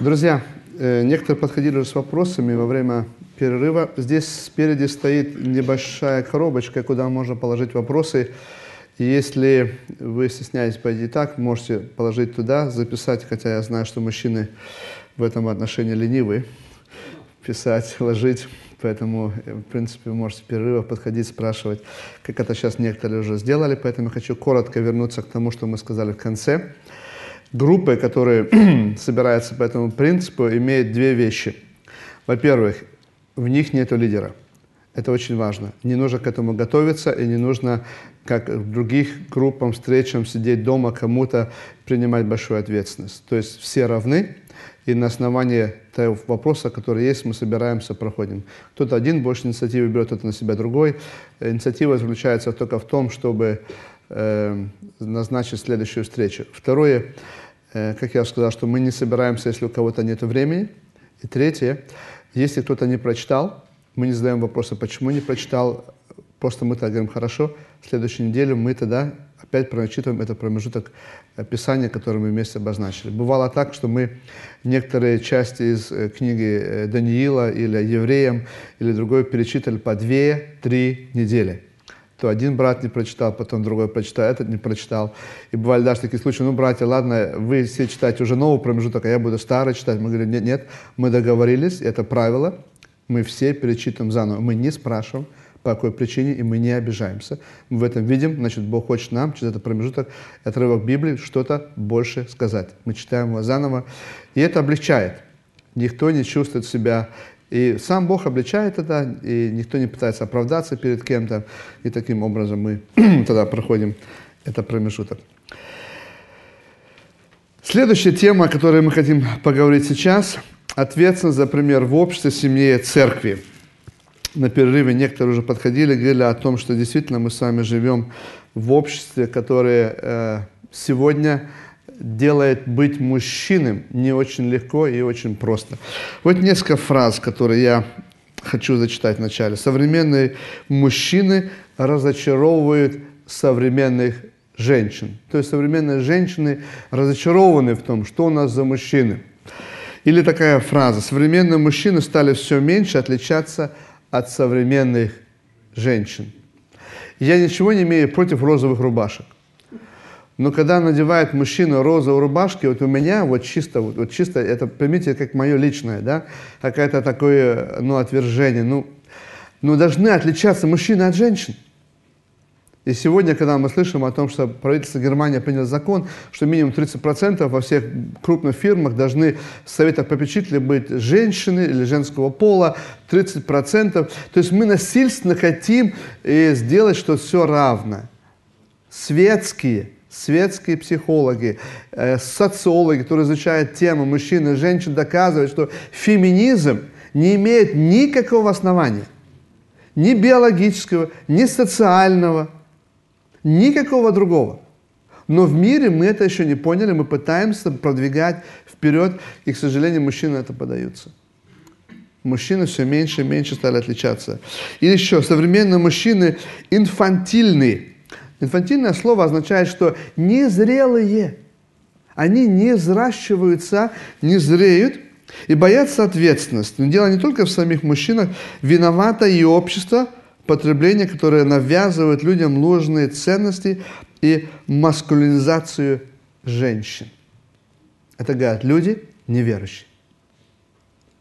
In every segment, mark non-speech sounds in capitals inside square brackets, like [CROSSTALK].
Друзья, э, некоторые подходили с вопросами во время перерыва. Здесь спереди стоит небольшая коробочка, куда можно положить вопросы. Если вы стесняетесь пойти так, можете положить туда, записать, хотя я знаю, что мужчины в этом отношении ленивы, писать, [LAUGHS] ложить. Поэтому, э, в принципе, вы можете в подходить, спрашивать, как это сейчас некоторые уже сделали. Поэтому я хочу коротко вернуться к тому, что мы сказали в конце. Группы, которые [CLEARS THROAT] собираются по этому принципу, имеют две вещи. Во-первых, в них нет лидера. Это очень важно. Не нужно к этому готовиться, и не нужно, как в других группам, встречам, сидеть дома, кому-то принимать большую ответственность. То есть все равны, и на основании того вопроса, который есть, мы собираемся, проходим. Кто-то один больше инициативы берет, кто-то на себя другой. Инициатива заключается только в том, чтобы э, назначить следующую встречу. Второе, как я сказал, что мы не собираемся, если у кого-то нет времени. И третье, если кто-то не прочитал, мы не задаем вопроса, почему не прочитал, просто мы так говорим, хорошо, в следующую неделю мы тогда опять прочитываем этот промежуток Писания, который мы вместе обозначили. Бывало так, что мы некоторые части из э, книги э, Даниила или Евреям или другой перечитали по две-три недели. То один брат не прочитал, потом другой прочитал, этот не прочитал. И бывали даже такие случаи, ну, братья, ладно, вы все читаете уже новый промежуток, а я буду старый читать. Мы говорим, нет, нет, мы договорились, это правило, мы все перечитываем заново. Мы не спрашиваем, по какой причине, и мы не обижаемся. Мы в этом видим, значит, Бог хочет нам через этот промежуток, отрывок Библии, что-то больше сказать. Мы читаем его заново, и это облегчает. Никто не чувствует себя и сам Бог обличает это, и никто не пытается оправдаться перед кем-то. И таким образом мы [CLEARS THROAT] тогда проходим этот промежуток. Следующая тема, о которой мы хотим поговорить сейчас, ответственность за пример в обществе, семье, церкви на перерыве некоторые уже подходили, говорили о том, что действительно мы с вами живем в обществе, которое э, сегодня делает быть мужчиной не очень легко и очень просто. Вот несколько фраз, которые я хочу зачитать вначале. Современные мужчины разочаровывают современных женщин. То есть современные женщины разочарованы в том, что у нас за мужчины. Или такая фраза. Современные мужчины стали все меньше отличаться от современных женщин. Я ничего не имею против розовых рубашек. Но когда надевает мужчина розовые рубашки, вот у меня вот чисто, вот, вот чисто, это, поймите, как мое личное, да, какое-то такое, ну, отвержение, ну, ну, должны отличаться мужчины от женщин. И сегодня, когда мы слышим о том, что правительство Германии приняло закон, что минимум 30% во всех крупных фирмах должны в советах попечителей быть женщины или женского пола, 30%. То есть мы насильственно хотим э, сделать, что все равно. Светские, светские психологи, э, социологи, которые изучают тему мужчин и женщин, доказывают, что феминизм не имеет никакого основания. Ни биологического, ни социального, Никакого другого. Но в мире мы это еще не поняли, мы пытаемся продвигать вперед, и, к сожалению, мужчины это подаются. Мужчины все меньше и меньше стали отличаться. И еще, современные мужчины инфантильные. Инфантильное слово означает, что незрелые. Они не взращиваются, не зреют и боятся ответственности. Но дело не только в самих мужчинах, виновато и общество – потребление, которое навязывает людям ложные ценности и маскулинизацию женщин. Это говорят люди неверующие.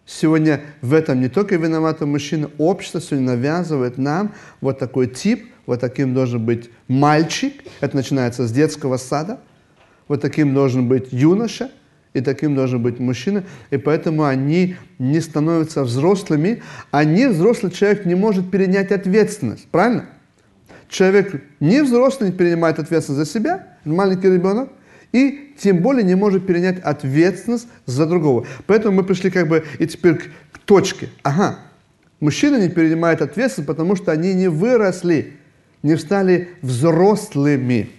Сегодня в этом не только виноваты мужчины, общество сегодня навязывает нам вот такой тип, вот таким должен быть мальчик, это начинается с детского сада, вот таким должен быть юноша – и таким должен быть мужчина, и поэтому они не становятся взрослыми, а не взрослый человек не может перенять ответственность, правильно? Человек не взрослый не принимает ответственность за себя, маленький ребенок, и тем более не может перенять ответственность за другого. Поэтому мы пришли как бы и теперь к, к точке. Ага, мужчины не принимают ответственность, потому что они не выросли, не стали взрослыми.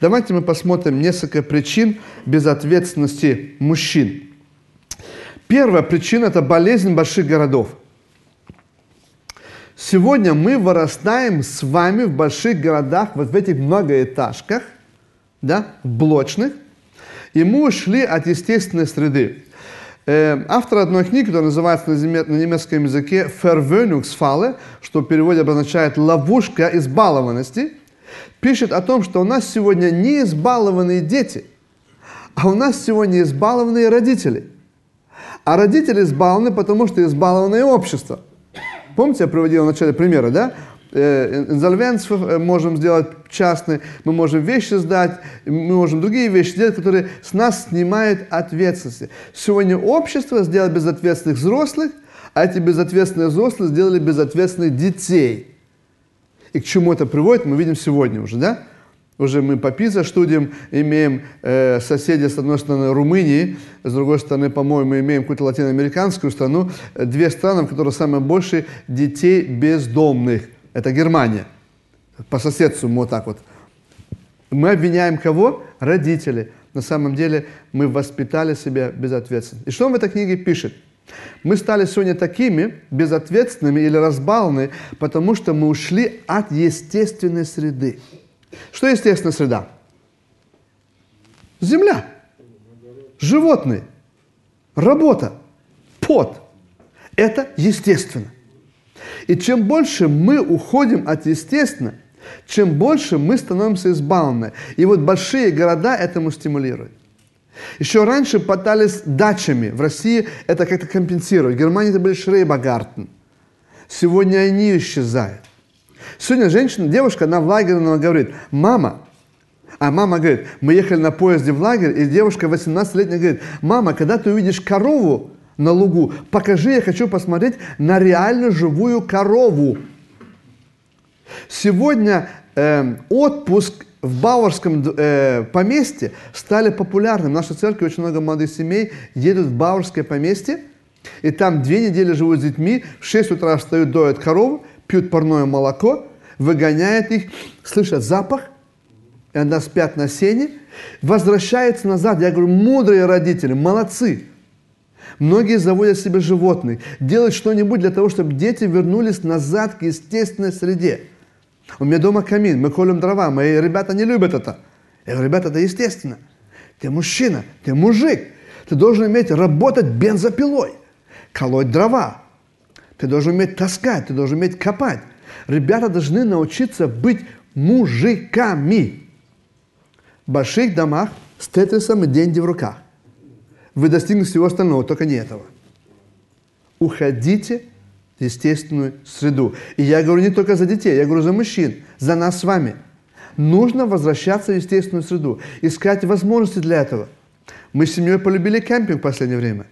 Давайте мы посмотрим несколько причин безответственности мужчин. Первая причина – это болезнь больших городов. Сегодня мы вырастаем с вами в больших городах, вот в этих многоэтажках, да, блочных, и мы ушли от естественной среды. Э, автор одной книги, которая называется на немецком языке «Verwöhnungsfalle», что в переводе обозначает «ловушка избалованности», пишет о том, что у нас сегодня не избалованные дети, а у нас сегодня избалованные родители. А родители избалованы, потому что избалованное общество. Помните, я приводил в начале примеры, да? Э, э, можем сделать частный, мы можем вещи сдать, мы можем другие вещи делать, которые с нас снимают ответственности. Сегодня общество сделало безответственных взрослых, а эти безответственные взрослые сделали безответственных детей. И к чему это приводит, мы видим сегодня уже, да? Уже мы по ПИЗа студиям имеем э, соседей, с одной стороны, Румынии, с другой стороны, по-моему, имеем какую-то латиноамериканскую страну, две страны, в которых самое больше детей бездомных – это Германия. По соседству мы вот так вот. Мы обвиняем кого? Родители. На самом деле мы воспитали себя безответственно. И что он в этой книге пишет? Мы стали сегодня такими безответственными или разбалны, потому что мы ушли от естественной среды. Что естественная среда? Земля, животные, работа, пот. Это естественно. И чем больше мы уходим от естественного, чем больше мы становимся избалованы. И вот большие города этому стимулируют. Еще раньше пытались дачами. В России это как-то компенсировать. В Германии это были Шрейбагартен. Сегодня они исчезают. Сегодня женщина, девушка, она в лагере, она говорит, мама, а мама говорит, мы ехали на поезде в лагерь, и девушка 18-летняя говорит, мама, когда ты увидишь корову, на лугу. Покажи, я хочу посмотреть на реально живую корову. Сегодня э, отпуск в Бауэрском э, поместье стали популярным. В нашей церкви очень много молодых семей едут в Бауэрское поместье, и там две недели живут с детьми, в 6 утра встают, доят корову, пьют парное молоко, выгоняют их, слышат запах, и она спят на сене, возвращается назад. Я говорю, мудрые родители, молодцы. Многие заводят себе животных, делают что-нибудь для того, чтобы дети вернулись назад к естественной среде. У меня дома камин, мы колем дрова, мои ребята не любят это. Я говорю, ребята, это естественно. Ты мужчина, ты мужик. Ты должен уметь работать бензопилой, колоть дрова. Ты должен уметь таскать, ты должен уметь копать. Ребята должны научиться быть мужиками. В больших домах с тетрисом и деньги в руках вы достигнете всего остального, только не этого. Уходите в естественную среду. И я говорю не только за детей, я говорю за мужчин, за нас с вами. Нужно возвращаться в естественную среду, искать возможности для этого. Мы с семьей полюбили кемпинг в последнее время.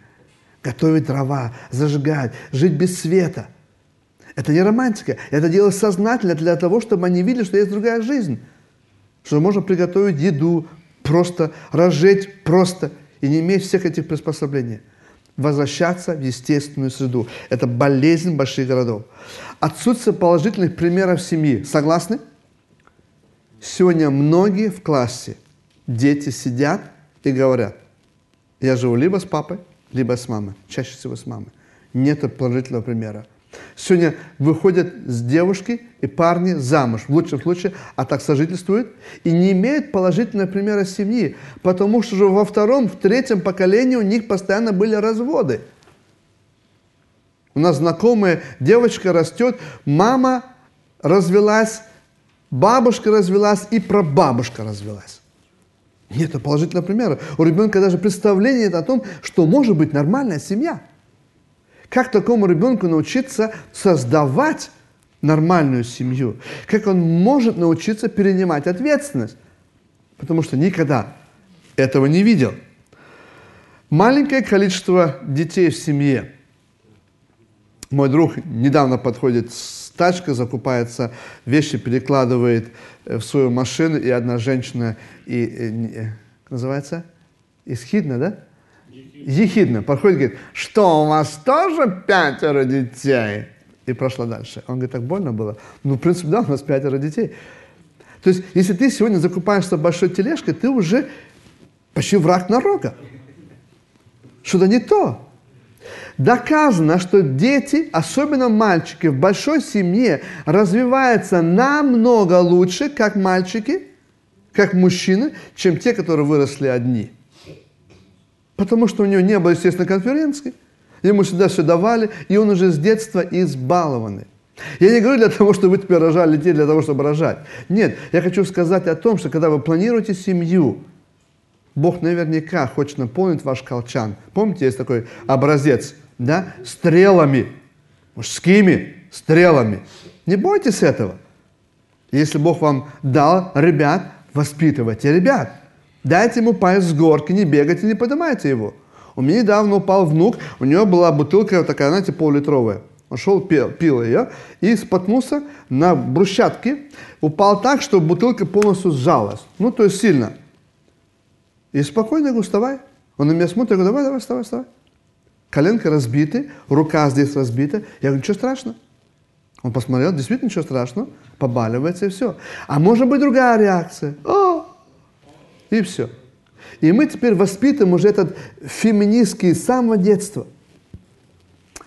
Готовить дрова, зажигать, жить без света. Это не романтика, это дело сознательно для того, чтобы они видели, что есть другая жизнь. Что можно приготовить еду просто, разжечь просто – и не иметь всех этих приспособлений. Возвращаться в естественную среду. Это болезнь больших городов. Отсутствие положительных примеров семьи. Согласны? Сегодня многие в классе, дети сидят и говорят, я живу либо с папой, либо с мамой. Чаще всего с мамой. Нет положительного примера. Сегодня выходят с девушки и парни замуж, в лучшем случае, а так сожительствуют, и не имеют положительного примера семьи, потому что же во втором, в третьем поколении у них постоянно были разводы. У нас знакомая девочка растет, мама развелась, бабушка развелась и прабабушка развелась. Нет положительного примера. У ребенка даже представление о том, что может быть нормальная семья – как такому ребенку научиться создавать нормальную семью? Как он может научиться перенимать ответственность? Потому что никогда этого не видел. Маленькое количество детей в семье. Мой друг недавно подходит с тачкой, закупается, вещи перекладывает в свою машину, и одна женщина, и, и, и называется, исхидна, да? Ехидно подходит и говорит, что у вас тоже пятеро детей? И прошла дальше. Он говорит, так больно было? Ну, в принципе, да, у нас пятеро детей. То есть, если ты сегодня закупаешься большой тележкой, ты уже почти враг народа. Что-то не то. Доказано, что дети, особенно мальчики, в большой семье развиваются намного лучше, как мальчики, как мужчины, чем те, которые выросли одни. Потому что у него не было, естественно, конференции. Ему всегда все давали, и он уже с детства избалованный. Я не говорю для того, чтобы вы теперь рожали детей, для того, чтобы рожать. Нет, я хочу сказать о том, что когда вы планируете семью, Бог наверняка хочет наполнить ваш колчан. Помните, есть такой образец, да, стрелами, мужскими стрелами. Не бойтесь этого. Если Бог вам дал ребят, воспитывайте ребят. Дайте ему пасть с горки, не бегайте, не поднимайте его. У меня недавно упал внук, у него была бутылка такая, знаете, пол-литровая. Он шел, пил, пил ее и споткнулся на брусчатке, упал так, что бутылка полностью сжалась. Ну, то есть сильно. И спокойно говорю, вставай. Он на меня смотрит, я говорю, давай, давай, вставай, вставай. Коленка разбита, рука здесь разбита. Я говорю, ничего страшного. Он посмотрел, действительно ничего страшного, побаливается и все. А может быть другая реакция. О! И все. И мы теперь воспитываем уже этот феминистский с самого детства.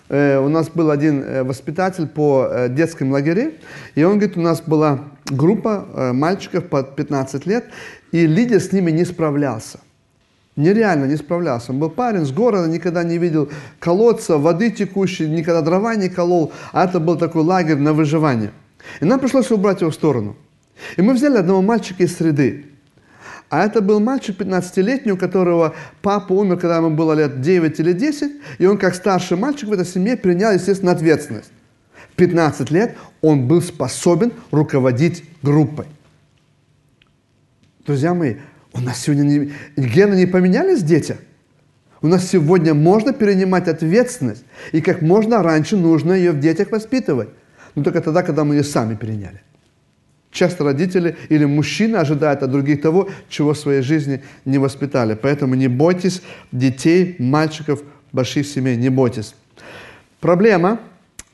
Э, у нас был один э, воспитатель по э, детским лагерям, и он говорит, у нас была группа э, мальчиков под 15 лет, и лидер с ними не справлялся. Нереально не справлялся. Он был парень с города, никогда не видел колодца, воды текущей, никогда дрова не колол, а это был такой лагерь на выживание. И нам пришлось убрать его в сторону. И мы взяли одного мальчика из среды. А это был мальчик 15-летний, у которого папа умер, когда ему было лет 9 или 10, и он как старший мальчик в этой семье принял, естественно, ответственность. В 15 лет он был способен руководить группой. Друзья мои, у нас сегодня не, гены не поменялись, дети? У нас сегодня можно перенимать ответственность, и как можно раньше нужно ее в детях воспитывать. Но только тогда, когда мы ее сами переняли. Часто родители или мужчины ожидают от других того, чего в своей жизни не воспитали. Поэтому не бойтесь детей, мальчиков, больших семей, не бойтесь. Проблема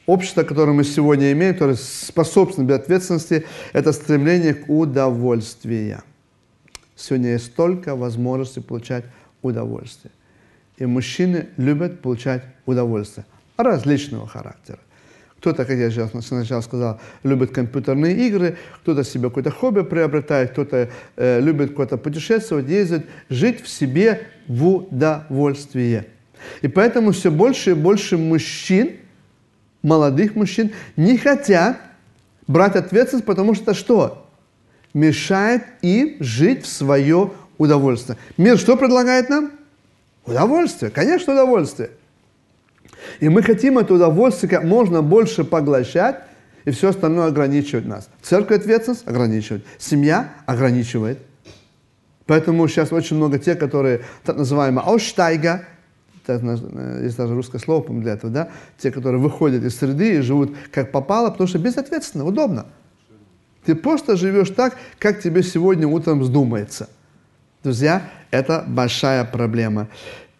общества, которое мы сегодня имеем, которое способствует ответственности, это стремление к удовольствию. Сегодня есть столько возможностей получать удовольствие. И мужчины любят получать удовольствие различного характера. Кто-то, как я сейчас сначала сказал, любит компьютерные игры, кто-то себе какое-то хобби приобретает, кто-то э, любит куда-то путешествовать, ездить, жить в себе в удовольствие. И поэтому все больше и больше мужчин, молодых мужчин, не хотят брать ответственность, потому что что? мешает им жить в свое удовольствие. Мир что предлагает нам? Удовольствие, конечно, удовольствие. И мы хотим это удовольствие как можно больше поглощать, и все остальное ограничивает нас. Церковь ответственность ограничивает, семья ограничивает. Поэтому сейчас очень много тех, которые так называемые «ауштайга», есть даже русское слово для этого, да, те, которые выходят из среды и живут как попало, потому что безответственно, удобно. Ты просто живешь так, как тебе сегодня утром вздумается. Друзья, это большая проблема.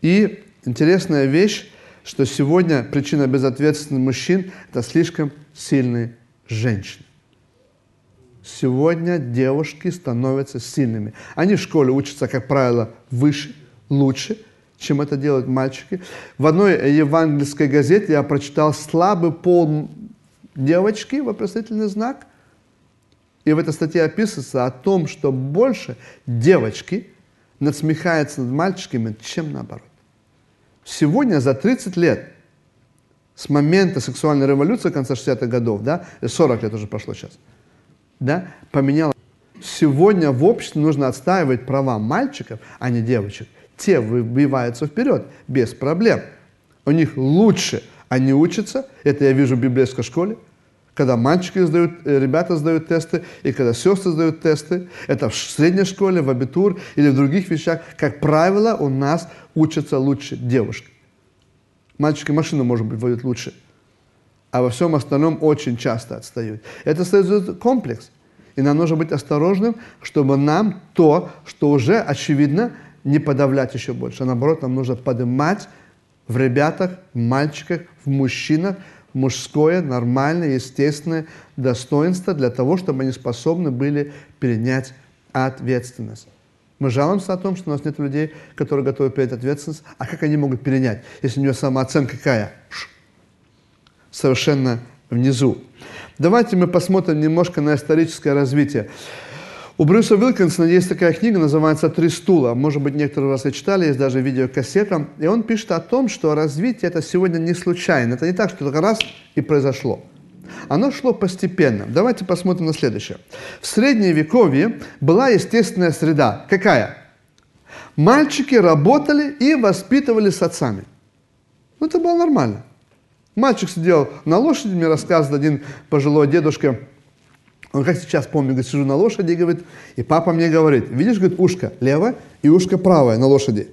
И интересная вещь, что сегодня причина безответственности мужчин – это слишком сильные женщины. Сегодня девушки становятся сильными. Они в школе учатся, как правило, выше, лучше, чем это делают мальчики. В одной евангельской газете я прочитал слабый пол девочки, вопросительный знак – и в этой статье описывается о том, что больше девочки насмехаются над мальчиками, чем наоборот. Сегодня за 30 лет с момента сексуальной революции конца 60-х годов, да, 40 лет уже прошло сейчас, да, поменялось. Сегодня в обществе нужно отстаивать права мальчиков, а не девочек. Те выбиваются вперед без проблем. У них лучше они учатся, это я вижу в библейской школе, когда мальчики сдают, э, ребята сдают тесты, и когда сестры сдают тесты, это в средней школе, в абитур или в других вещах, как правило, у нас учатся лучше девушки. Мальчики машину, может быть, водят лучше, а во всем остальном очень часто отстают. Это создает комплекс. И нам нужно быть осторожным, чтобы нам то, что уже очевидно, не подавлять еще больше. А наоборот, нам нужно поднимать в ребятах, в мальчиках, в мужчинах, мужское, нормальное, естественное достоинство для того, чтобы они способны были перенять ответственность. Мы жалуемся о том, что у нас нет людей, которые готовы принять ответственность. А как они могут перенять, если у нее самооценка какая? Совершенно внизу. Давайте мы посмотрим немножко на историческое развитие. У Брюса Уилкинсона есть такая книга, называется «Три стула». Может быть, некоторые раз и читали, есть даже видеокассета. И он пишет о том, что развитие это сегодня не случайно. Это не так, что только раз и произошло. Оно шло постепенно. Давайте посмотрим на следующее. В средние вековье была естественная среда. Какая? Мальчики работали и воспитывали с отцами. Ну, это было нормально. Мальчик сидел на лошади, мне рассказывает один пожилой дедушка, он как сейчас помню, говорит, сижу на лошади, говорит, и папа мне говорит, видишь, говорит, ушко левое и ушко правое на лошади.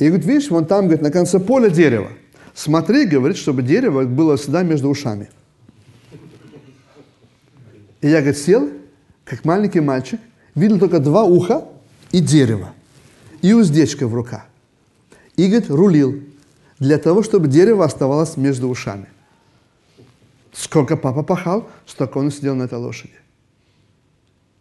И говорит, видишь, вон там, говорит, на конце поля дерево. Смотри, говорит, чтобы дерево было всегда между ушами. И я, говорит, сел, как маленький мальчик, видел только два уха и дерево, и уздечка в руках. И, говорит, рулил для того, чтобы дерево оставалось между ушами. Сколько папа пахал, столько он сидел на этой лошади.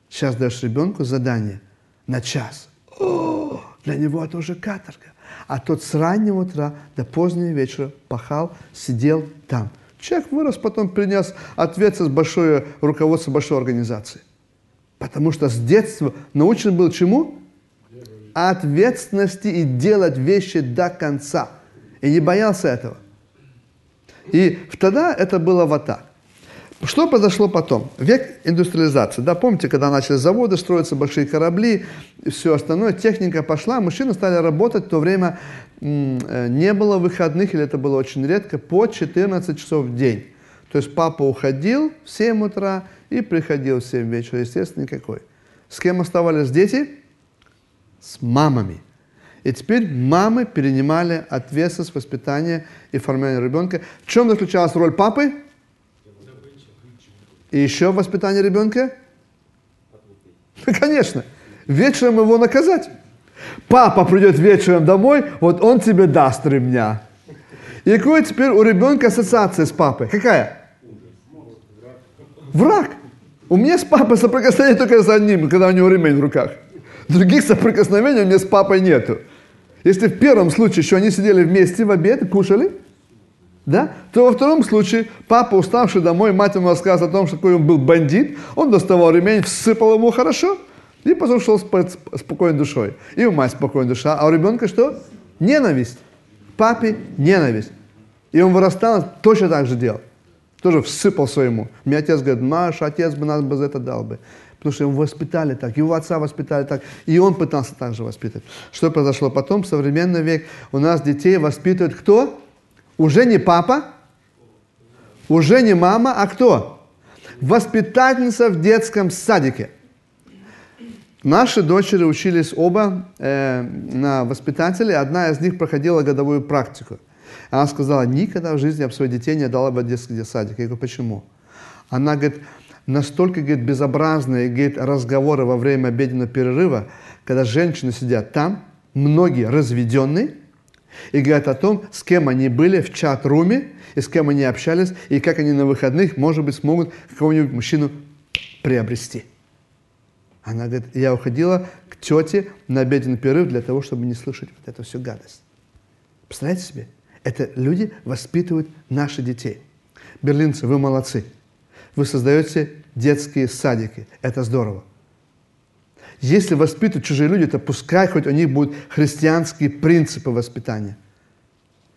Сейчас даешь ребенку задание на час. О, для него это уже каторга. А тот с раннего утра до позднего вечера пахал, сидел там. Человек вырос, потом принес ответственность большое руководство большой организации. Потому что с детства научен был чему? Ответственности и делать вещи до конца. И не боялся этого. И тогда это было вот так. Что произошло потом? Век индустриализации. Да, помните, когда начали заводы строиться, большие корабли, все остальное, техника пошла, мужчины стали работать, в то время э, не было выходных, или это было очень редко, по 14 часов в день. То есть папа уходил в 7 утра и приходил в 7 вечера, естественно, никакой. С кем оставались дети? С мамами. И теперь мамы перенимали ответственность воспитания и формирования ребенка. В чем заключалась роль папы? И еще воспитание ребенка? [LAUGHS] Конечно. Вечером его наказать. Папа придет вечером домой, вот он тебе даст ремня. И какая теперь у ребенка ассоциация с папой? Какая? Враг. У меня с папой соприкосновение только с одним, когда у него ремень в руках. Других соприкосновений у меня с папой нету. Если в первом случае еще они сидели вместе в обед и кушали, да, то во втором случае папа, уставший домой, мать ему рассказывает о том, что какой он был бандит, он доставал ремень, всыпал ему хорошо, и потом шел спать спокойной душой. И у мать спокойная душа, а у ребенка что? Ненависть. Папе ненависть. И он вырастал, точно так же делал. Тоже всыпал своему. Мне отец говорит, Маш, отец бы нас бы за это дал бы. Потому что его воспитали так, его отца воспитали так, и он пытался так же воспитывать. Что произошло потом, в современный век, у нас детей воспитывает кто? Уже не папа, уже не мама, а кто? Воспитательница в детском садике. Наши дочери учились оба э, на воспитателе, одна из них проходила годовую практику. Она сказала, никогда в жизни я бы своих детей не дала бы детский садик. Я говорю, почему? Она говорит, настолько говорит, безобразные говорит, разговоры во время обеденного перерыва, когда женщины сидят там, многие разведенные, и говорят о том, с кем они были в чат-руме, и с кем они общались, и как они на выходных, может быть, смогут какого-нибудь мужчину приобрести. Она говорит, я уходила к тете на обеденный перерыв для того, чтобы не слышать вот эту всю гадость. Представляете себе? Это люди воспитывают наших детей. Берлинцы, вы молодцы. Вы создаете детские садики. Это здорово. Если воспитывают чужие люди, то пускай хоть у них будут христианские принципы воспитания.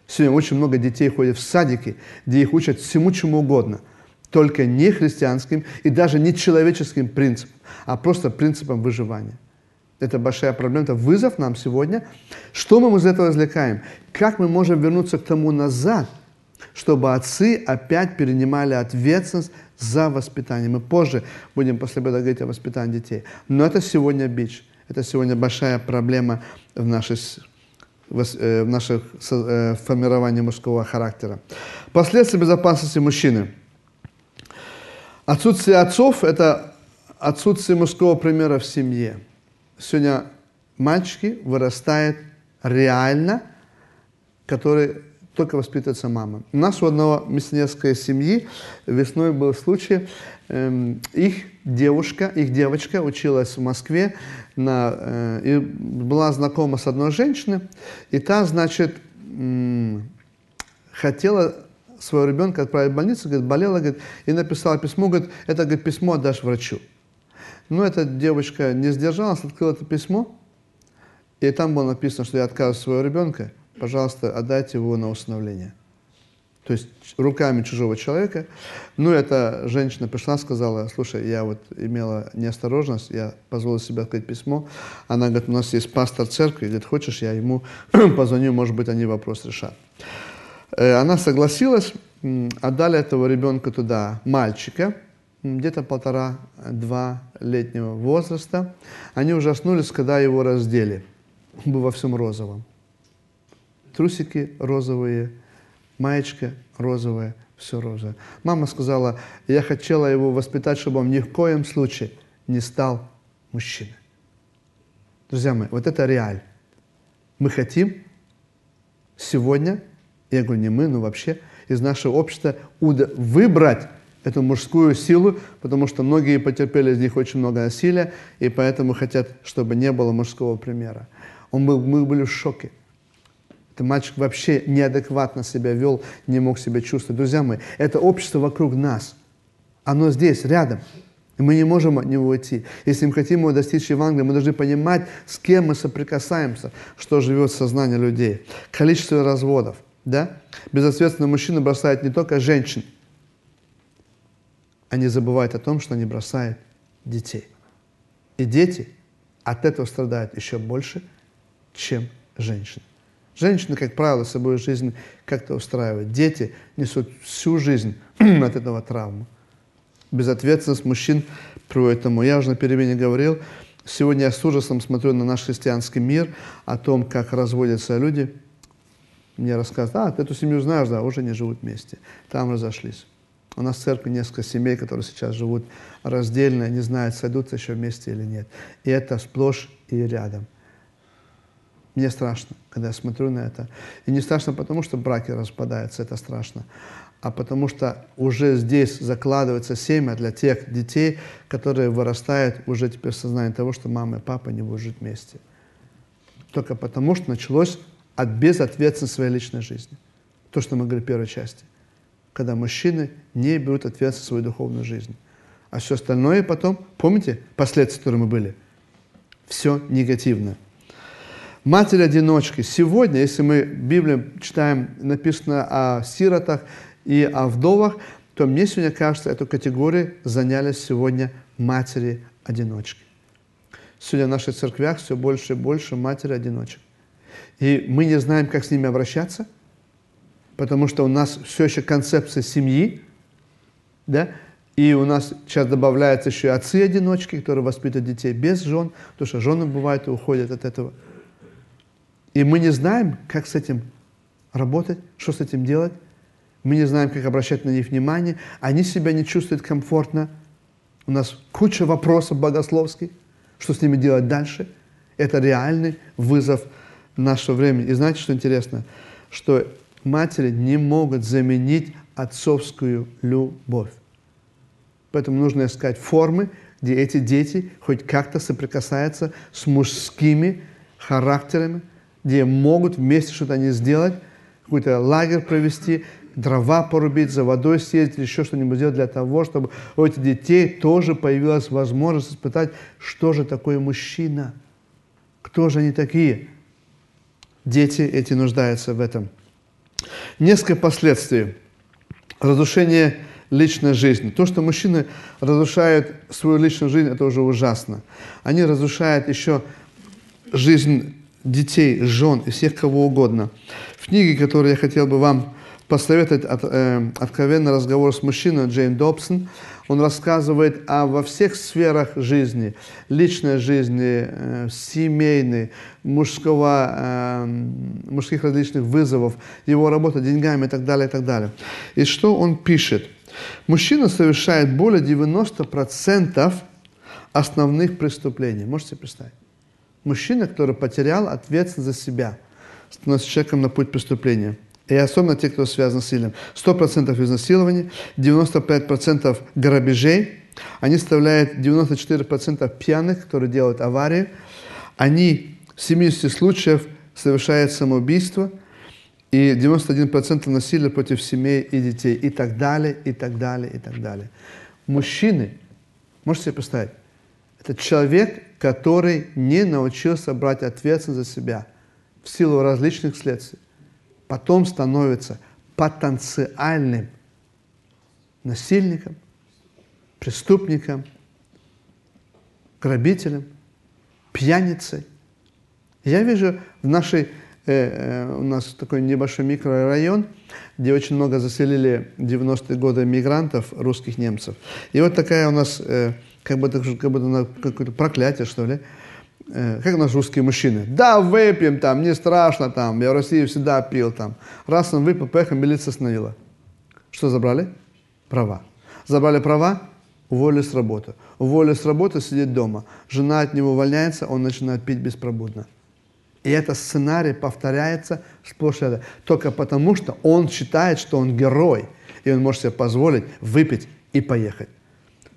Сегодня очень много детей ходят в садики, где их учат всему чему угодно, только не христианским и даже не человеческим принципам, а просто принципам выживания. Это большая проблема, это вызов нам сегодня. Что мы из этого извлекаем? Как мы можем вернуться к тому назад, чтобы отцы опять перенимали ответственность за воспитание. Мы позже будем после обеда говорить о воспитании детей. Но это сегодня бич. Это сегодня большая проблема в, нашей, в наших э, формировании мужского характера. Последствия безопасности мужчины. Отсутствие отцов – это отсутствие мужского примера в семье. Сегодня мальчики вырастают реально, которые только воспитывается мама. У нас у одного миссионерской семьи весной был случай, эм, их девушка, их девочка училась в Москве, на, э, и была знакома с одной женщиной, и та, значит, м, хотела своего ребенка отправить в больницу, говорит, болела, говорит, и написала письмо, говорит, это говорит, письмо отдашь врачу. Но эта девочка не сдержалась, открыла это письмо, и там было написано, что я отказываю своего ребенка, пожалуйста, отдайте его на усыновление. То есть руками чужого человека. Ну, эта женщина пришла, сказала, слушай, я вот имела неосторожность, я позволила себе открыть письмо. Она говорит, у нас есть пастор церкви, говорит, хочешь, я ему [CLEARS THROAT] позвоню, может быть, они вопрос решат. Э, она согласилась, отдали этого ребенка туда, мальчика, где-то полтора-два летнего возраста. Они ужаснулись, когда его раздели. Он [LAUGHS] был во всем розовом. Трусики розовые, маечка розовая, все розовое. Мама сказала, я хотела его воспитать, чтобы он ни в коем случае не стал мужчиной. Друзья мои, вот это реаль. Мы хотим сегодня, я говорю не мы, но вообще из нашего общества выбрать эту мужскую силу, потому что многие потерпели из них очень много насилия, и поэтому хотят, чтобы не было мужского примера. Он был, мы были в шоке. Мальчик вообще неадекватно себя вел, не мог себя чувствовать. Друзья мои, это общество вокруг нас. Оно здесь, рядом. И мы не можем от него уйти. Если мы хотим его достичь Евангелия, мы должны понимать, с кем мы соприкасаемся, что живет в сознании людей. Количество разводов. Да? Безответственные мужчины бросают не только женщин, они забывают о том, что они бросают детей. И дети от этого страдают еще больше, чем женщины. Женщины, как правило, собой жизнь как-то устраивают. Дети несут всю жизнь [CLEARS THROAT] от этого травму. Безответственность мужчин приводит к тому. Я уже на перемене говорил, сегодня я с ужасом смотрю на наш христианский мир, о том, как разводятся люди. Мне рассказывают, а, ты эту семью знаешь, да, уже не живут вместе. Там разошлись. У нас в церкви несколько семей, которые сейчас живут раздельно, не знают, сойдутся еще вместе или нет. И это сплошь и рядом. Мне страшно, когда я смотрю на это. И не страшно потому, что браки распадаются, это страшно, а потому что уже здесь закладывается семя для тех детей, которые вырастают уже теперь в сознании того, что мама и папа не будут жить вместе. Только потому, что началось от безответственности своей личной жизни. То, что мы говорили в первой части. Когда мужчины не берут ответственность за свою духовную жизнь. А все остальное потом, помните последствия, которые мы были? Все негативное. Матери-одиночки. Сегодня, если мы Библию читаем, написано о сиротах и о вдовах, то мне сегодня кажется, эту категорию заняли сегодня матери-одиночки. Сегодня в наших церквях все больше и больше матери-одиночек. И мы не знаем, как с ними обращаться, потому что у нас все еще концепция семьи, да, и у нас сейчас добавляются еще отцы-одиночки, которые воспитывают детей без жен, потому что жены бывают и уходят от этого. И мы не знаем, как с этим работать, что с этим делать. Мы не знаем, как обращать на них внимание. Они себя не чувствуют комфортно. У нас куча вопросов богословских, что с ними делать дальше. Это реальный вызов нашего времени. И знаете, что интересно? Что матери не могут заменить отцовскую любовь. Поэтому нужно искать формы, где эти дети хоть как-то соприкасаются с мужскими характерами, где могут вместе что-то они сделать, какой-то лагерь провести, дрова порубить, за водой съездить, еще что-нибудь сделать для того, чтобы у этих детей тоже появилась возможность испытать, что же такое мужчина, кто же они такие. Дети эти нуждаются в этом. Несколько последствий. Разрушение личной жизни. То, что мужчины разрушают свою личную жизнь, это уже ужасно. Они разрушают еще жизнь детей, жен и всех кого угодно. В книге, которую я хотел бы вам посоветовать, от, э, «Откровенный разговор с мужчиной» Джейн Добсон, он рассказывает о во всех сферах жизни, личной жизни, э, семейной, мужского, э, мужских различных вызовов, его работа деньгами и так далее, и так далее. И что он пишет? Мужчина совершает более 90% основных преступлений. Можете представить? Мужчина, который потерял ответственность за себя, становится человеком на путь преступления. И особенно те, кто связан с насилием. 100% изнасилований, 95% грабежей. Они составляют 94% пьяных, которые делают аварии. Они в 70 случаев совершают самоубийство. И 91% насилия против семей и детей. И так далее, и так далее, и так далее. Мужчины, можете себе представить, Это человек, который не научился брать ответственность за себя в силу различных следствий. Потом становится потенциальным насильником, преступником, грабителем, пьяницей. Я вижу в нашей, э, э, у нас такой небольшой микрорайон, где очень много заселили 90-е годы мигрантов, русских немцев. И вот такая у нас, э, как будто, как будто какое-то проклятие, что ли, э, как нас русские мужчины. Да, выпьем там, не страшно там, я в России всегда пил там. Раз он выпил, поехал, милиция остановила. Что забрали? Права. Забрали права, уволили с работы. Уволили с работы, сидит дома. Жена от него увольняется, он начинает пить беспробудно. И этот сценарий повторяется сплошь и рядом. Только потому, что он считает, что он герой, и он может себе позволить выпить и поехать.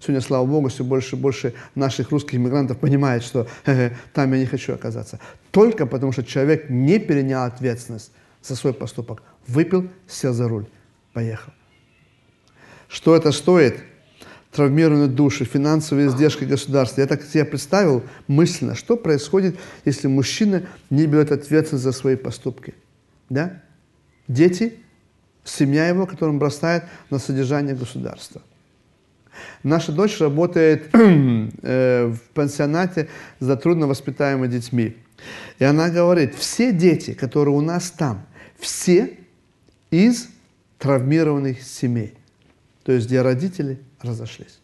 Сегодня, слава Богу, все больше и больше наших русских иммигрантов понимает, что э, там я не хочу оказаться. Только потому, что человек не перенял ответственность за свой поступок. Выпил, сел за руль, поехал. Что это стоит? травмированные души, финансовые издержки государства. Я так себе представил мысленно, что происходит, если мужчина не берет ответственность за свои поступки. Да? Дети, семья его, которым бросает на содержание государства. Наша дочь работает [CLEARS THROAT] э, в пансионате за трудно воспитаемыми детьми. И она говорит, все дети, которые у нас там, все из травмированных семей. То есть, где родители разошлись.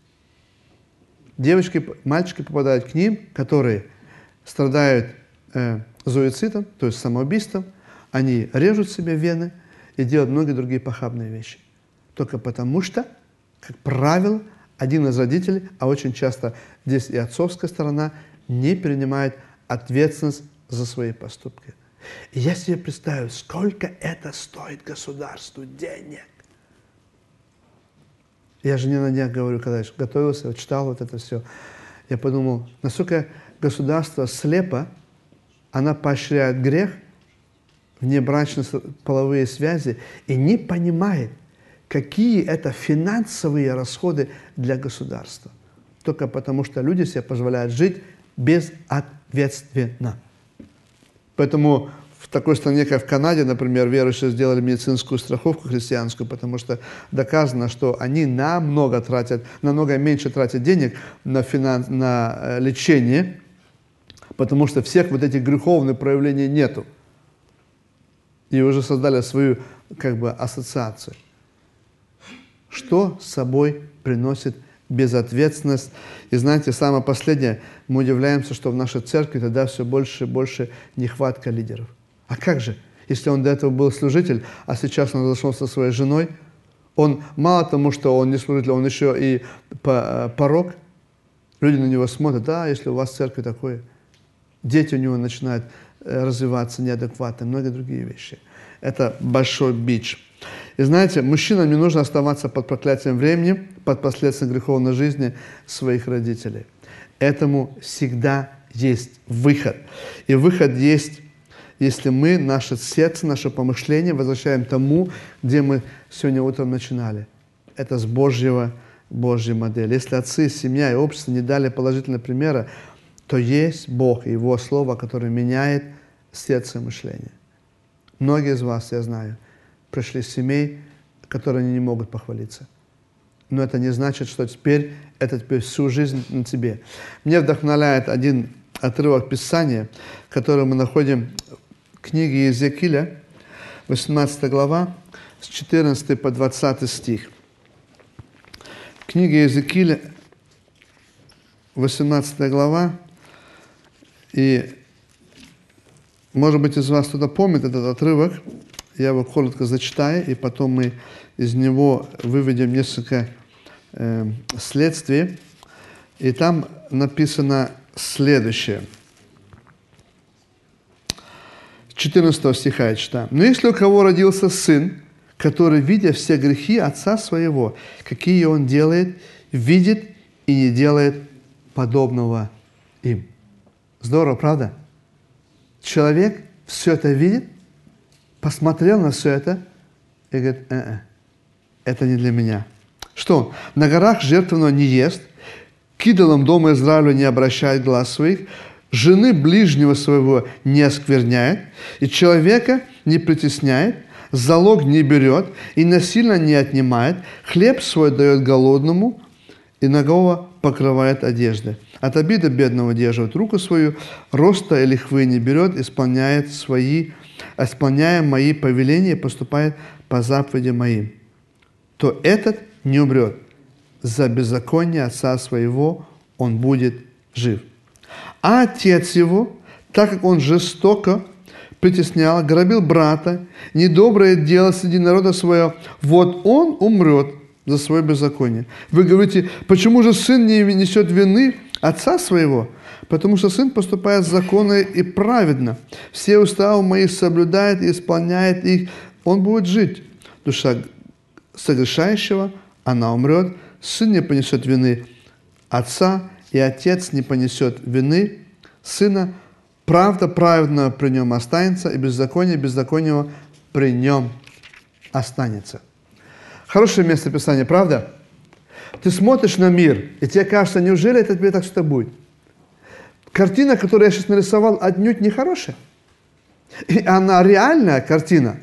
Девочки, мальчики попадают к ним, которые страдают э, зооцитом, то есть самоубийством, они режут себе вены и делают многие другие похабные вещи. Только потому что, как правило, один из родителей, а очень часто здесь и отцовская сторона, не принимает ответственность за свои поступки. И я себе представляю, сколько это стоит государству денег. Я жене на днях говорю, когда я готовился, читал вот это все, я подумал, насколько государство слепо, она поощряет грех, внебрачные половые связи и не понимает, какие это финансовые расходы для государства. Только потому, что люди себе позволяют жить безответственно. Поэтому в такой стране, как в Канаде, например, верующие сделали медицинскую страховку христианскую, потому что доказано, что они намного тратят, намного меньше тратят денег на, финанс, на э, лечение, потому что всех вот этих греховных проявлений нету. И уже создали свою как бы ассоциацию. Что с собой приносит безответственность. И знаете, самое последнее, мы удивляемся, что в нашей церкви тогда все больше и больше нехватка лидеров. А как же, если он до этого был служитель, а сейчас он разошел со своей женой, он мало тому, что он не служитель, он еще и э, порог. Люди на него смотрят, да, если у вас в церкви такое. Дети у него начинают э, развиваться неадекватно, многие другие вещи. Это большой бич. И знаете, мужчинам не нужно оставаться под проклятием времени, под последствием греховной жизни своих родителей. Этому всегда есть выход. И выход есть если мы наше сердце, наше помышление возвращаем тому, где мы сегодня утром начинали. Это с Божьего, Божьей модели. Если отцы, семья и общество не дали положительного примера, то есть Бог и Его Слово, которое меняет сердце и мышление. Многие из вас, я знаю, пришли семей, которые не могут похвалиться. Но это не значит, что теперь это теперь всю жизнь на тебе. Мне вдохновляет один отрывок Писания, который мы находим книги Иезекииля, 18 глава, с 14 по 20 стих. Книга Иезекииля, 18 глава, и, может быть, из вас кто-то помнит этот отрывок, я его коротко зачитаю, и потом мы из него выведем несколько э, следствий. И там написано следующее – 14 стиха я читаю. «Но если у кого родился сын, который, видя все грехи отца своего, какие он делает, видит и не делает подобного им». Здорово, правда? Человек все это видит, посмотрел на все это и говорит, э -э, это не для меня. Что? На горах жертвенного не ест, к идолам дома Израиля не обращает глаз своих, жены ближнего своего не оскверняет, и человека не притесняет, залог не берет и насильно не отнимает, хлеб свой дает голодному, и ногого покрывает одежды. От обиды бедного держит руку свою, роста и лихвы не берет, исполняет свои, исполняя мои повеления, поступает по заповеди моим. То этот не умрет. За беззаконие отца своего он будет жив. А отец его, так как он жестоко притеснял, грабил брата, недоброе дело среди народа своего, вот он умрет за свое беззаконие. Вы говорите, почему же сын не несет вины отца своего? Потому что сын поступает законно и праведно. Все уставы мои соблюдает и исполняет их, он будет жить. Душа согрешающего, она умрет, сын не понесет вины отца, и отец не понесет вины сына, правда праведного при нем останется, и беззаконие беззаконного при нем останется. Хорошее место Писания, правда? Ты смотришь на мир, и тебе кажется, неужели это тебе так что будет? Картина, которую я сейчас нарисовал, отнюдь не хорошая. И она реальная картина.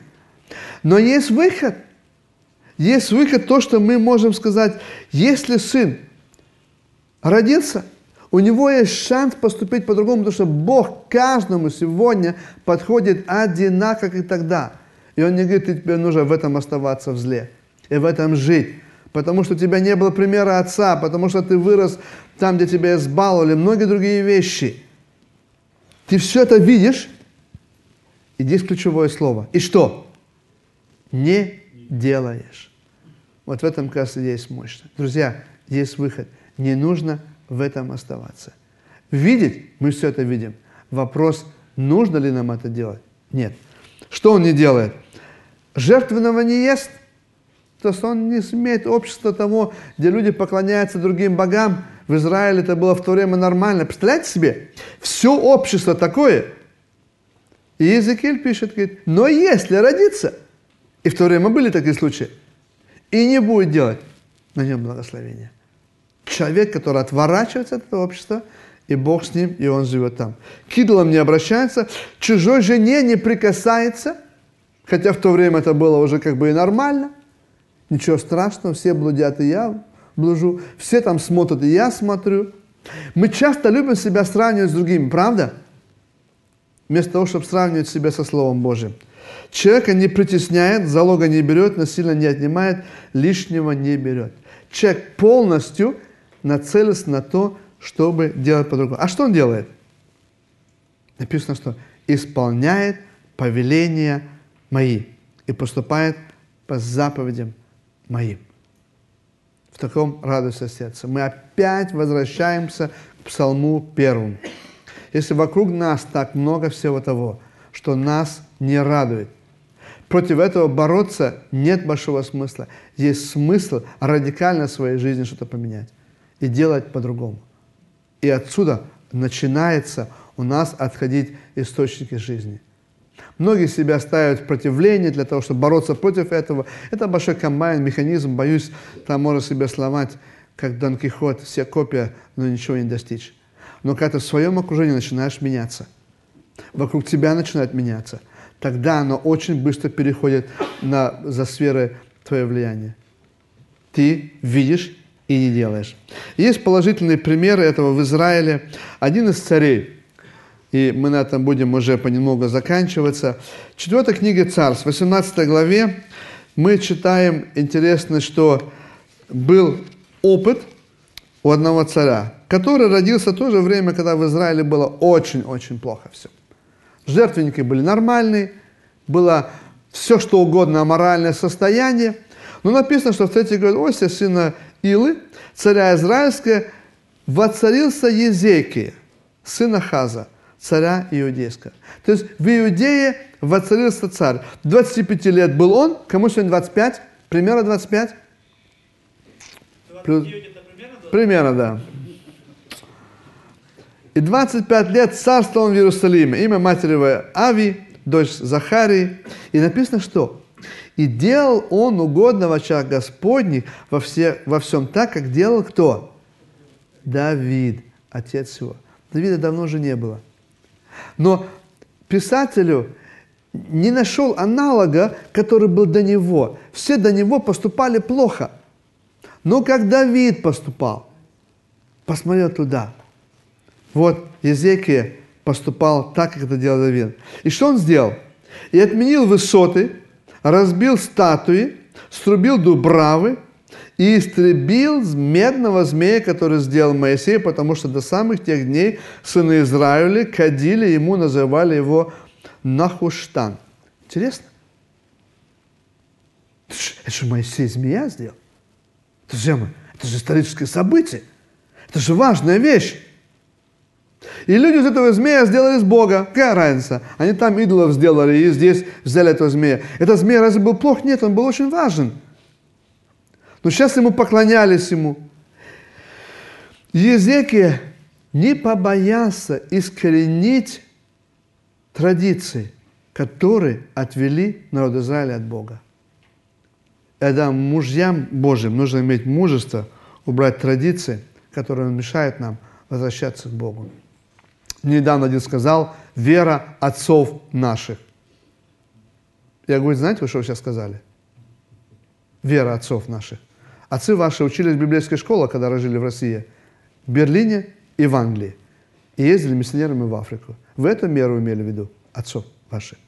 Но есть выход. Есть выход, то, что мы можем сказать, если сын родился, у него есть шанс поступить по-другому, потому что Бог каждому сегодня подходит одинаково, как и тогда. И Он не говорит, тебе нужно в этом оставаться в зле и в этом жить. Потому что у тебя не было примера отца, потому что ты вырос там, где тебя избаловали, многие другие вещи. Ты все это видишь, и здесь ключевое слово. И что? Не делаешь. Вот в этом, кажется, есть мощность. Друзья, есть выход. Не нужно в этом оставаться. Видеть, мы все это видим. Вопрос, нужно ли нам это делать? Нет. Что он не делает? Жертвенного не ест – то есть он не смеет общество того, где люди поклоняются другим богам. В Израиле это было в то время нормально. Представляете себе? Все общество такое. И Иезекииль пишет, говорит, но если родиться, и в то время были такие случаи, и не будет делать, на нем благословение. Человек, который отворачивается от этого общества, и Бог с ним, и он живет там. К идолам не обращается, чужой жене не прикасается, хотя в то время это было уже как бы и нормально. Ничего страшного, все блудят, и я блужу. Все там смотрят, и я смотрю. Мы часто любим себя сравнивать с другими, правда? Вместо того, чтобы сравнивать себя со Словом Божьим. Человека не притесняет, залога не берет, насильно не отнимает, лишнего не берет. Человек полностью нацелился на то, чтобы делать по-другому. А что он делает? Написано, что исполняет повеления мои и поступает по заповедям моим. В таком радуется сердце. Мы опять возвращаемся к Псалму первому. Если вокруг нас так много всего того, что нас не радует, против этого бороться нет большого смысла. Есть смысл радикально в своей жизни что-то поменять и делать по-другому. И отсюда начинается у нас отходить источники жизни. Многие себя ставят в противление для того, чтобы бороться против этого. Это большой комбайн, механизм, боюсь, там можно себя сломать, как Дон Кихот, все копия, но ничего не достичь. Но когда ты в своем окружении начинаешь меняться, вокруг тебя начинает меняться, тогда оно очень быстро переходит на, за сферы твое влияние. Ты видишь и не делаешь. Есть положительные примеры этого в Израиле. Один из царей – и мы на этом будем уже понемногу заканчиваться. Четвертая книга Царств, 18 главе, мы читаем, интересно, что был опыт у одного царя, который родился в то же время, когда в Израиле было очень-очень плохо все. Жертвенники были нормальные, было все, что угодно, аморальное состояние. Но написано, что в 3 году Ося, сына Илы, царя Израильского, воцарился Езекия, сына Хаза – царя иудейского. То есть в Иудее воцарился царь. 25 лет был он, кому сегодня 25? Примерно 25? 29 это примерно? Примерно, да. И 25 лет царствовал он в Иерусалиме. Имя матери его Ави, дочь Захарии. И написано, что? И делал он угодно в очах Господних во, все, во всем так, как делал кто? Давид, отец его. Давида давно уже не было. Но писателю не нашел аналога, который был до него. Все до него поступали плохо. Но как Давид поступал, посмотрел туда. Вот Езекия поступал так, как это делал Давид. И что он сделал? И отменил высоты, разбил статуи, струбил дубравы и истребил медного змея, который сделал Моисей, потому что до самых тех дней сыны Израиля кадили ему, называли его Нахуштан. Интересно? Это же Моисей змея сделал. Это же, это же историческое событие. Это же важная вещь. И люди из этого змея сделали с Бога. Какая разница? Они там идолов сделали и здесь взяли этого змея. Этот змей разве был плох? Нет, он был очень важен. Но сейчас ему поклонялись ему. Езекия не побоялся искоренить традиции, которые отвели народ Израиля от Бога. Это мужьям Божьим нужно иметь мужество убрать традиции, которые мешают нам возвращаться к Богу. Недавно один сказал, вера отцов наших. Я говорю, знаете, вы что вы сейчас сказали? Вера отцов наших. Отцы ваши учились в библейской школе, когда жили в России, в Берлине и в Англии. И ездили миссионерами в Африку. В эту меру имели в виду отцов ваших.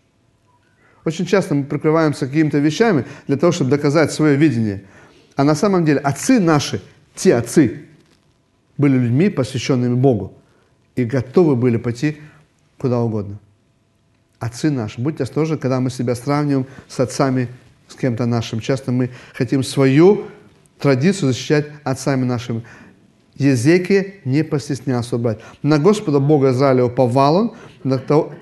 Очень часто мы прикрываемся какими-то вещами для того, чтобы доказать свое видение. А на самом деле отцы наши, те отцы, были людьми, посвященными Богу, и готовы были пойти куда угодно. Отцы наши, будьте осторожны, когда мы себя сравниваем с отцами, с кем-то нашим. Часто мы хотим свою традицию защищать отцами нашими. Езекия не постеснялся брать. На Господа Бога Израиля уповал он, на того,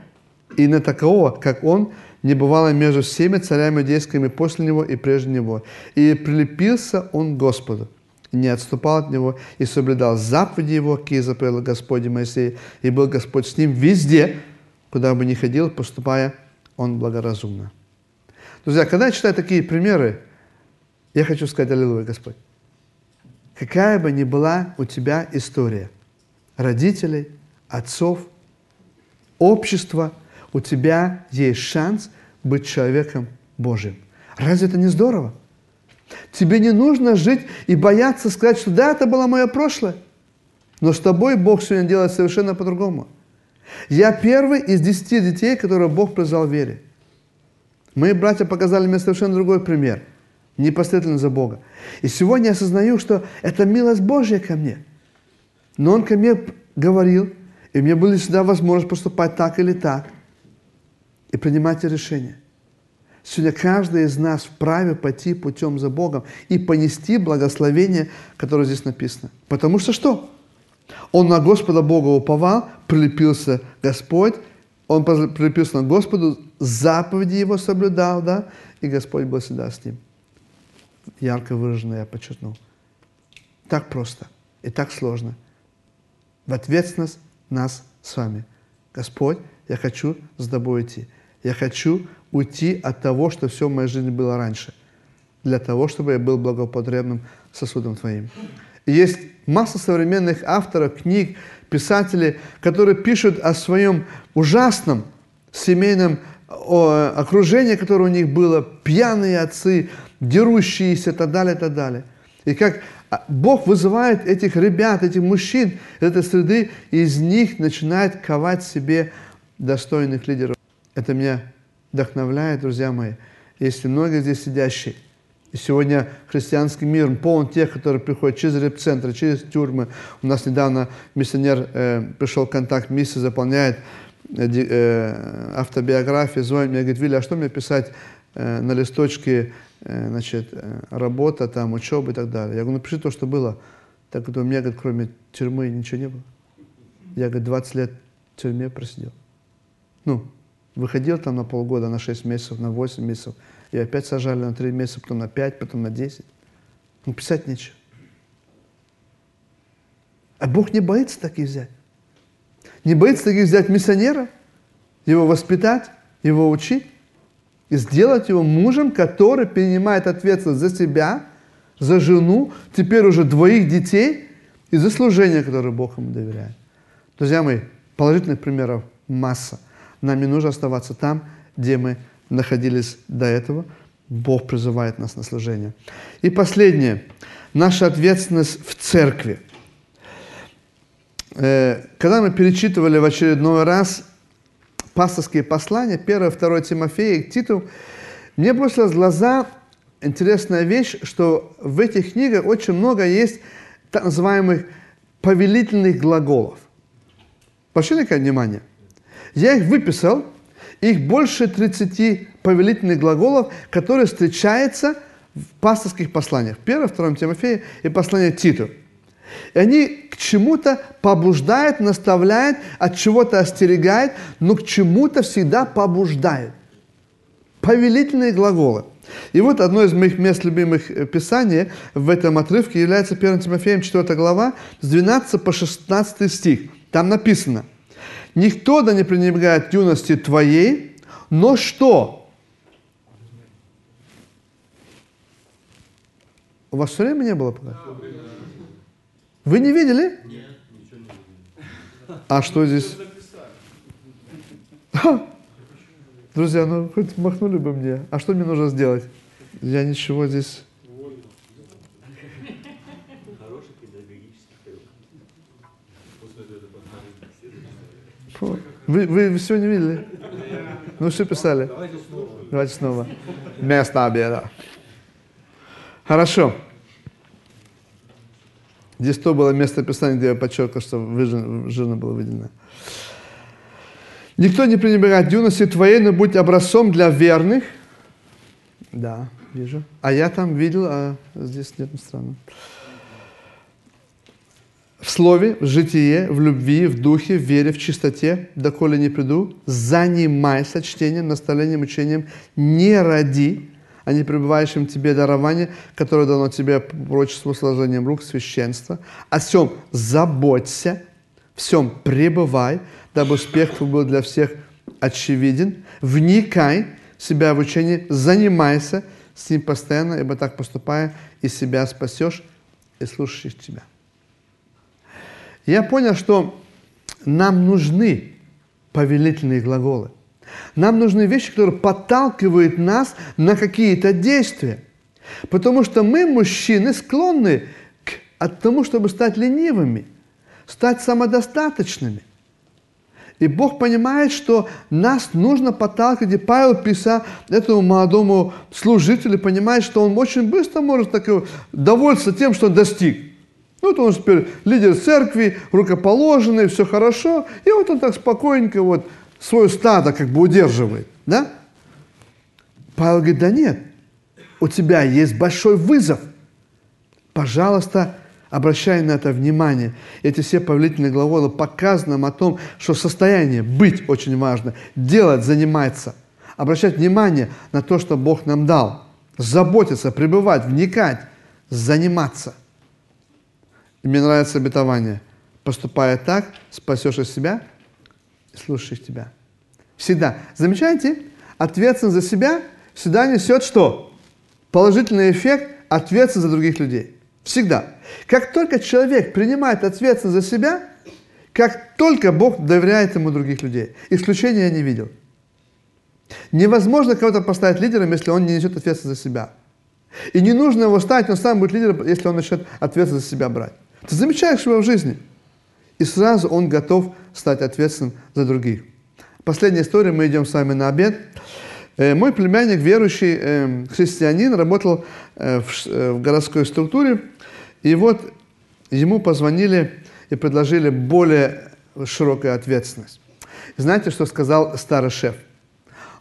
и на такого, как он, не бывало между всеми царями иудейскими после него и прежде него. И прилепился он к Господу, не отступал от него, и соблюдал заповеди его, какие заповедал Господь Моисей, и был Господь с ним везде, куда бы ни ходил, поступая он благоразумно. Друзья, когда я читаю такие примеры, я хочу сказать Аллилуйя, Господь. Какая бы ни была у тебя история, родителей, отцов, общества, у тебя есть шанс быть человеком Божьим. Разве это не здорово? Тебе не нужно жить и бояться сказать, что да, это было мое прошлое. Но с тобой Бог сегодня делает совершенно по-другому. Я первый из десяти детей, которых Бог призвал в вере. Мои братья показали мне совершенно другой пример – непосредственно за Бога. И сегодня я осознаю, что это милость Божья ко мне. Но Он ко мне говорил, и мне была всегда возможность поступать так или так, и принимать решения. Сегодня каждый из нас вправе пойти путем за Богом и понести благословение, которое здесь написано. Потому что что? Он на Господа Бога уповал, прилепился Господь, он прилепился на Господу, заповеди Его соблюдал, да, и Господь был всегда с ним ярко выраженно я подчеркнул. Так просто и так сложно. В ответственность нас с вами. Господь, я хочу с тобой идти. Я хочу уйти от того, что все в моей жизни было раньше, для того, чтобы я был благопотребным сосудом Твоим. И есть масса современных авторов, книг, писателей, которые пишут о своем ужасном семейном окружении, которое у них было, пьяные отцы, дерущиеся, так далее, так далее. И как а, Бог вызывает этих ребят, этих мужчин этой среды, и из них начинает ковать себе достойных лидеров. Это меня вдохновляет, друзья мои. Если многие здесь сидящие, и сегодня христианский мир полон тех, которые приходят через реп-центры, через тюрьмы. У нас недавно миссионер э, пришел в контакт, миссия заполняет э, э, автобиографии, звонит мне, говорит, Вилли, а что мне писать э, на листочке значит, э, работа, там, учеба и так далее. Я говорю, напиши то, что было. Так вот, у меня, говорит, кроме тюрьмы ничего не было. Я, говорит, 20 лет в тюрьме просидел. Ну, выходил там на полгода, на 6 месяцев, на 8 месяцев. И опять сажали на 3 месяца, потом на 5, потом на 10. Ну, писать нечего. А Бог не боится таких взять. Не боится таких взять миссионера, его воспитать, его учить и сделать его мужем, который принимает ответственность за себя, за жену, теперь уже двоих детей, и за служение, которое Бог ему доверяет. Друзья мои, положительных примеров масса. Нам не нужно оставаться там, где мы находились до этого. Бог призывает нас на служение. И последнее. Наша ответственность в церкви. Э, когда мы перечитывали в очередной раз пасторские послания, 1 2 Тимофея и Титу, мне бросилась в глаза интересная вещь, что в этих книгах очень много есть так называемых повелительных глаголов. Пошли ка внимание. Я их выписал, их больше 30 повелительных глаголов, которые встречаются в пасторских посланиях. Первое, второе Тимофея и послание Титу. И они к чему-то побуждают, наставляют, от чего-то остерегают, но к чему-то всегда побуждают. Повелительные глаголы – и вот одно из моих мест любимых э, писаний в этом отрывке является 1 Тимофеем 4 глава с 12 по 16 стих. Там написано, «Никто да не пренебрегает юности твоей, но что?» У вас все время не было пока? Вы не видели? Нет, ничего не видели. А что здесь? Друзья, ну хоть махнули бы мне. А что мне нужно сделать? Я ничего здесь... Вы, вы все не видели? Ну, все писали? Давайте снова. Давайте снова. Место обеда. Хорошо. Здесь то было место писания, где я подчеркивал, что жирно было выделено. Никто не пренебрегает юности твоей, но будь образцом для верных. Да, вижу. А я там видел, а здесь нет, странно. В слове, в житие, в любви, в духе, в вере, в чистоте, доколе не приду, занимайся чтением, наставлением, учением, не ради, а не пребывающим тебе дарование, которое дано тебе прочеству сложением рук священства. О всем заботься, всем пребывай, дабы успех был для всех очевиден. Вникай в себя в учение, занимайся с ним постоянно, ибо так поступая, и себя спасешь, и слушаешь тебя. Я понял, что нам нужны повелительные глаголы. Нам нужны вещи, которые подталкивают нас на какие-то действия. Потому что мы, мужчины, склонны к тому, чтобы стать ленивыми, стать самодостаточными. И Бог понимает, что нас нужно подталкивать. И Павел писал этому молодому служителю, понимает, что он очень быстро может так довольствоваться тем, что он достиг. Вот он теперь лидер церкви, рукоположенный, все хорошо. И вот он так спокойненько вот свое стадо как бы удерживает. Да? Павел говорит, да нет, у тебя есть большой вызов. Пожалуйста, обращая на это внимание. Эти все повелительные глаголы показаны нам о том, что состояние быть очень важно, делать, заниматься, обращать внимание на то, что Бог нам дал, заботиться, пребывать, вникать, заниматься. И мне нравится обетование. Поступая так, спасешь из себя слушаешь тебя. Всегда. Замечаете? Ответственность за себя всегда несет что? Положительный эффект ответственность за других людей. Всегда. Как только человек принимает ответственность за себя, как только Бог доверяет ему других людей. Исключения я не видел. Невозможно кого-то поставить лидером, если он не несет ответственность за себя. И не нужно его ставить, он сам будет лидером, если он начнет ответственность за себя брать. Ты замечаешь его в жизни. И сразу он готов стать ответственным за других. Последняя история, мы идем с вами на обед. Э, мой племянник, верующий э, христианин, работал э, в городской структуре, и вот ему позвонили и предложили более широкую ответственность. знаете, что сказал старый шеф?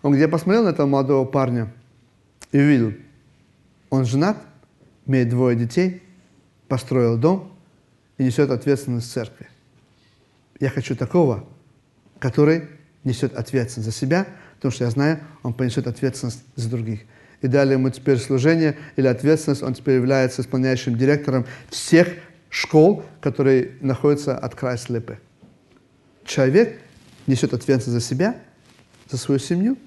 Он где посмотрел на этого молодого парня и увидел, он женат, имеет двое детей, построил дом и несет ответственность в церкви. Я хочу такого, который несет ответственность за себя, потому что я знаю, он понесет ответственность за других и дали ему теперь служение или ответственность, он теперь является исполняющим директором всех школ, которые находятся от края слепы. Человек несет ответственность за себя, за свою семью,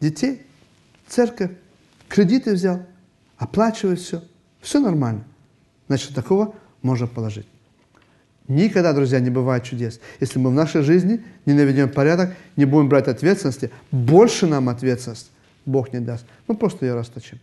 детей, церковь, кредиты взял, оплачивает все. Все нормально. Значит, такого можно положить. Никогда, друзья, не бывает чудес. Если мы в нашей жизни не наведем порядок, не будем брать ответственности, больше нам ответственность Бог не даст. Мы просто ее расточим.